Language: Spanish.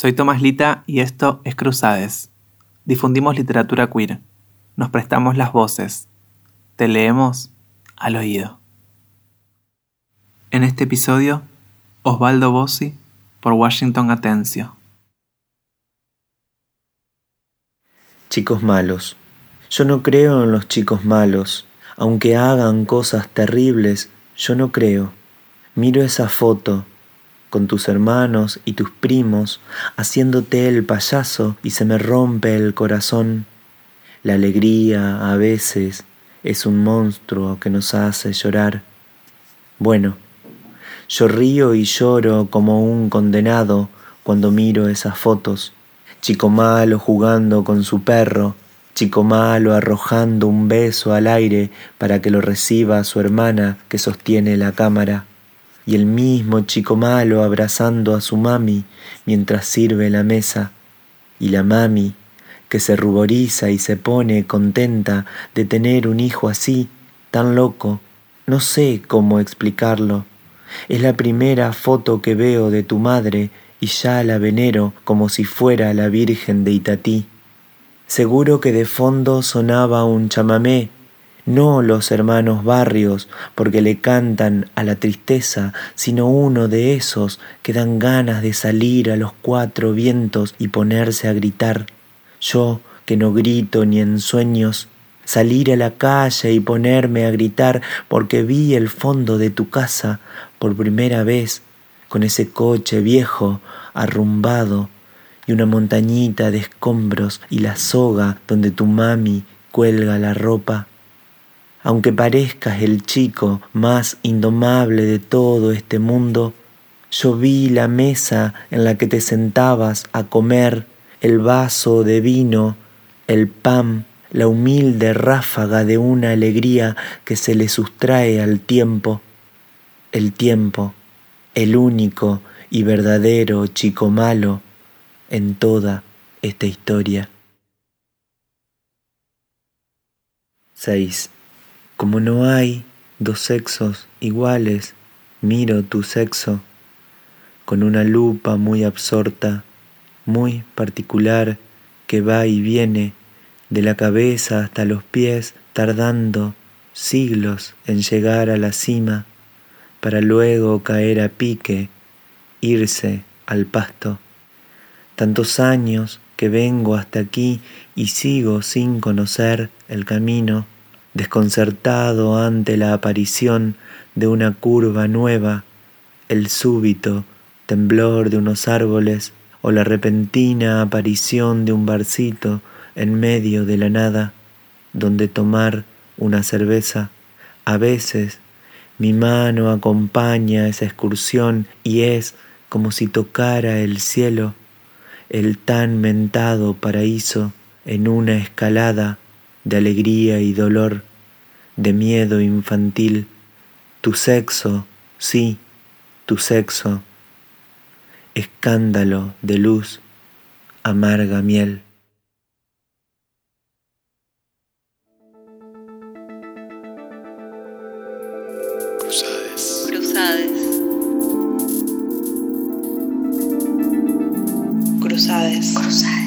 Soy Tomás Lita y esto es Cruzades. Difundimos literatura queer. Nos prestamos las voces. Te leemos al oído. En este episodio, Osvaldo Bossi por Washington Atencio. Chicos malos. Yo no creo en los chicos malos. Aunque hagan cosas terribles, yo no creo. Miro esa foto con tus hermanos y tus primos haciéndote el payaso y se me rompe el corazón. La alegría a veces es un monstruo que nos hace llorar. Bueno, yo río y lloro como un condenado cuando miro esas fotos. Chico malo jugando con su perro, chico malo arrojando un beso al aire para que lo reciba su hermana que sostiene la cámara, y el mismo chico malo abrazando a su mami mientras sirve la mesa, y la mami que se ruboriza y se pone contenta de tener un hijo así, tan loco, no sé cómo explicarlo. Es la primera foto que veo de tu madre y ya la venero como si fuera la Virgen de Itatí. Seguro que de fondo sonaba un chamamé, no los hermanos barrios, porque le cantan a la tristeza, sino uno de esos que dan ganas de salir a los cuatro vientos y ponerse a gritar. Yo, que no grito ni en sueños, salir a la calle y ponerme a gritar porque vi el fondo de tu casa por primera vez, con ese coche viejo, arrumbado, y una montañita de escombros y la soga donde tu mami cuelga la ropa. Aunque parezcas el chico más indomable de todo este mundo, yo vi la mesa en la que te sentabas a comer, el vaso de vino, el pan, la humilde ráfaga de una alegría que se le sustrae al tiempo, el tiempo, el único y verdadero chico malo en toda esta historia. 6. Como no hay dos sexos iguales, miro tu sexo con una lupa muy absorta, muy particular, que va y viene de la cabeza hasta los pies, tardando siglos en llegar a la cima, para luego caer a pique, irse al pasto. Tantos años que vengo hasta aquí y sigo sin conocer el camino, desconcertado ante la aparición de una curva nueva, el súbito temblor de unos árboles o la repentina aparición de un barcito en medio de la nada, donde tomar una cerveza. A veces mi mano acompaña esa excursión y es como si tocara el cielo el tan mentado paraíso en una escalada de alegría y dolor, de miedo infantil, tu sexo, sí, tu sexo, escándalo de luz, amarga miel. Cruzades. Cruzades. Cruzades. Cruzades.